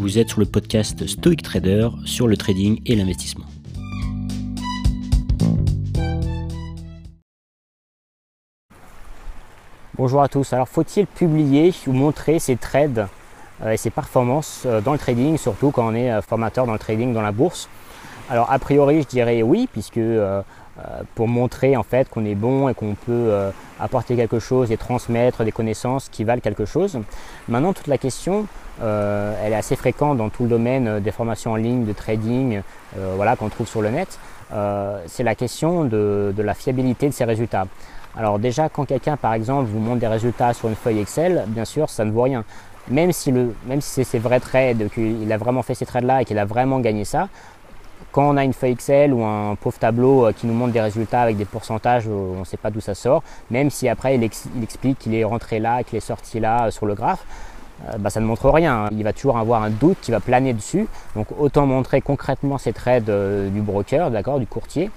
Vous êtes sur le podcast Stoic Trader sur le trading et l'investissement. Bonjour à tous. Alors faut-il publier ou montrer ses trades euh, et ses performances euh, dans le trading, surtout quand on est euh, formateur dans le trading, dans la bourse? Alors a priori je dirais oui, puisque pour montrer en fait qu'on est bon et qu'on peut apporter quelque chose et transmettre des connaissances qui valent quelque chose. Maintenant toute la question, elle est assez fréquente dans tout le domaine des formations en ligne, de trading, voilà qu'on trouve sur le net. c'est la question de, de la fiabilité de ces résultats. Alors déjà, quand quelqu'un, par exemple, vous montre des résultats sur une feuille Excel, bien sûr, ça ne vaut rien. Même si, le, même si c'est ses vrais trades, qu'il a vraiment fait ces trades-là et qu'il a vraiment gagné ça, quand on a une feuille Excel ou un pauvre tableau euh, qui nous montre des résultats avec des pourcentages, euh, on ne sait pas d'où ça sort, même si après il, explique qu'il est rentré là, qu'il est sorti là euh, sur le graphe, bah, ça ne montre rien. Il va toujours avoir un doute qui va planer dessus. Donc autant montrer concrètement ces trades euh, du broker, d'accord, du courtier,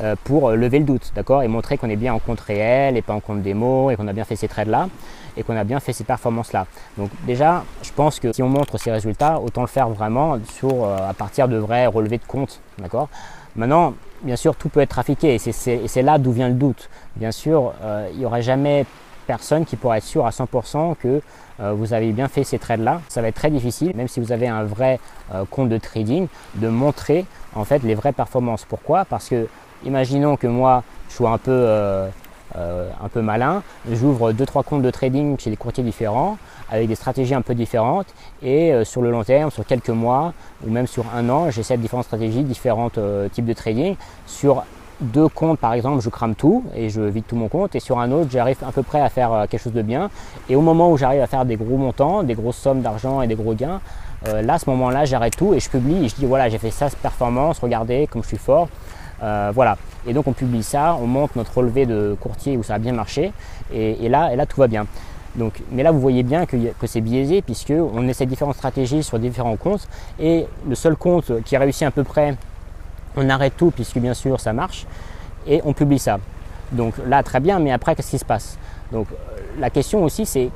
euh, pour lever le doute, d'accord, et montrer qu'on est bien en compte réel et pas en compte démo et qu'on a bien fait ces trades là et qu'on a bien fait ces performances là. Donc déjà, je pense que si on montre ces résultats, autant le faire vraiment sur à partir de vrais relevés de compte, d'accord. Maintenant, bien sûr, tout peut être trafiqué et c'est là d'où vient le doute. Bien sûr, il n'y aura jamais personne qui pourra être sûr à 100% que euh, vous avez bien fait ces trades-là. Ça va être très difficile, même si vous avez un vrai euh, compte de trading, de montrer en fait les vraies performances. Pourquoi? Parce que imaginons que moi je sois un peu, euh, un peu malin, j'ouvre 2-3 comptes de trading chez des courtiers différents, avec des stratégies un peu différentes, et sur le long terme, sur quelques mois, ou même sur un an, j'essaie différentes stratégies, différents types de trading, sur deux comptes par exemple, je crame tout et je vide tout mon compte et sur un autre, j'arrive à peu près à faire euh, quelque chose de bien et au moment où j'arrive à faire des gros montants, des grosses sommes d'argent et des gros gains, euh, là à ce moment-là, j'arrête tout et je publie et je dis voilà, j'ai fait ça, cette performance, regardez comme je suis fort. Euh, voilà. Et donc on publie ça, on monte notre relevé de courtier où ça a bien marché et, là, et là tout va bien. Donc, mais là, vous voyez bien que, que c'est biaisé puisque on essaie différentes stratégies sur différents comptes et le seul compte qui réussit à peu près on arrête tout puisque bien sûr ça marche et on publie ça. Donc là très bien, mais après qu'est-ce qui se passe? Donc euh, la question aussi c'est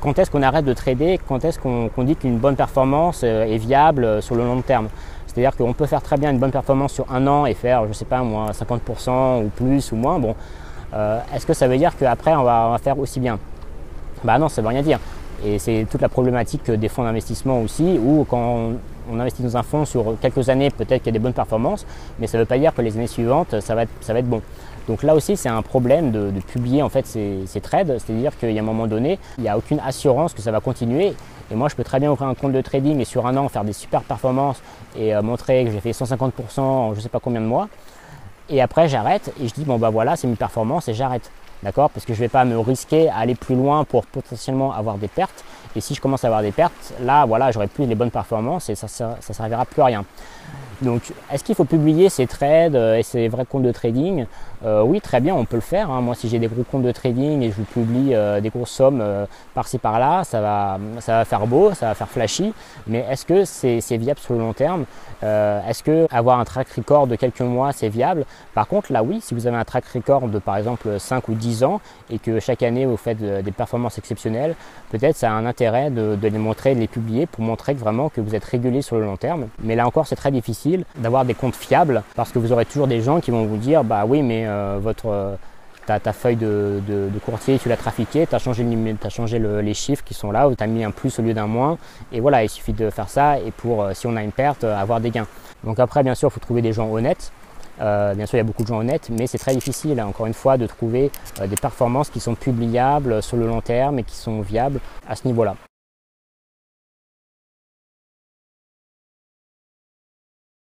quand est-ce qu'on arrête de trader, quand est-ce qu'on dit qu'une bonne performance euh, est viable euh, sur le long terme? C'est-à-dire qu'on peut faire très bien une bonne performance sur un an et faire, je sais pas moi, 50% ou plus ou moins. Bon, est-ce que ça veut dire qu'après on va, faire aussi bien? Bah non, ça veut rien dire. Et c'est toute la problématique des fonds d'investissement aussi, où quand on, investit dans un fonds sur quelques années, peut-être qu'il y a des bonnes performances, mais ça ne veut pas dire que les années suivantes, ça va être, bon. Donc là aussi, c'est un problème de, publier en fait ces, trades, c'est-à-dire qu'il y a un moment donné, il n'y a aucune assurance que ça va continuer. Et moi, je peux très bien ouvrir un compte de trading et sur un an faire des super performances et euh, montrer que j'ai fait 150% en je ne sais pas combien de mois. Et après, j'arrête et je dis bon bah voilà, c'est mes performances et j'arrête. D'accord? Parce que je ne vais pas me risquer à aller plus loin pour potentiellement avoir des pertes. Et si je commence à avoir des pertes, là, voilà, j'aurai plus les bonnes performances et ça ne servira plus à rien. Donc, est-ce qu'il faut publier ces trades euh, et ces vrais comptes de trading euh, Oui, très bien, on peut le faire. Hein. Moi, si j'ai des gros comptes de trading et je vous publie euh, des grosses sommes par-ci par-là, ça va, ça va faire beau, ça va faire flashy. Mais est-ce que c'est viable sur le long terme Est-ce que avoir un track record de quelques mois, c'est viable? Par contre, là, oui, si vous avez un track record de par exemple 5 ou 10 ans et que chaque année vous faites des performances exceptionnelles, peut-être ça a un intérêt de, les montrer, de les publier pour montrer vraiment que vous êtes régulier sur le long terme. Mais là encore, c'est très difficile d'avoir des comptes fiables parce que vous aurez toujours des gens qui vont vous dire bah oui mais euh, votre euh, ta, feuille de, courtier, tu l'as trafiqué, tu as changé, as changé les chiffres qui sont là, ou tu as mis un plus au lieu d'un moins, et voilà, il suffit de faire ça, et pour, euh, si on a une perte, avoir des gains. Donc après, bien sûr, il faut trouver des gens honnêtes, bien sûr, il y a beaucoup de gens honnêtes, mais c'est très difficile, hein, encore une fois, de trouver des performances qui sont publiables sur le long terme et qui sont viables à ce niveau-là.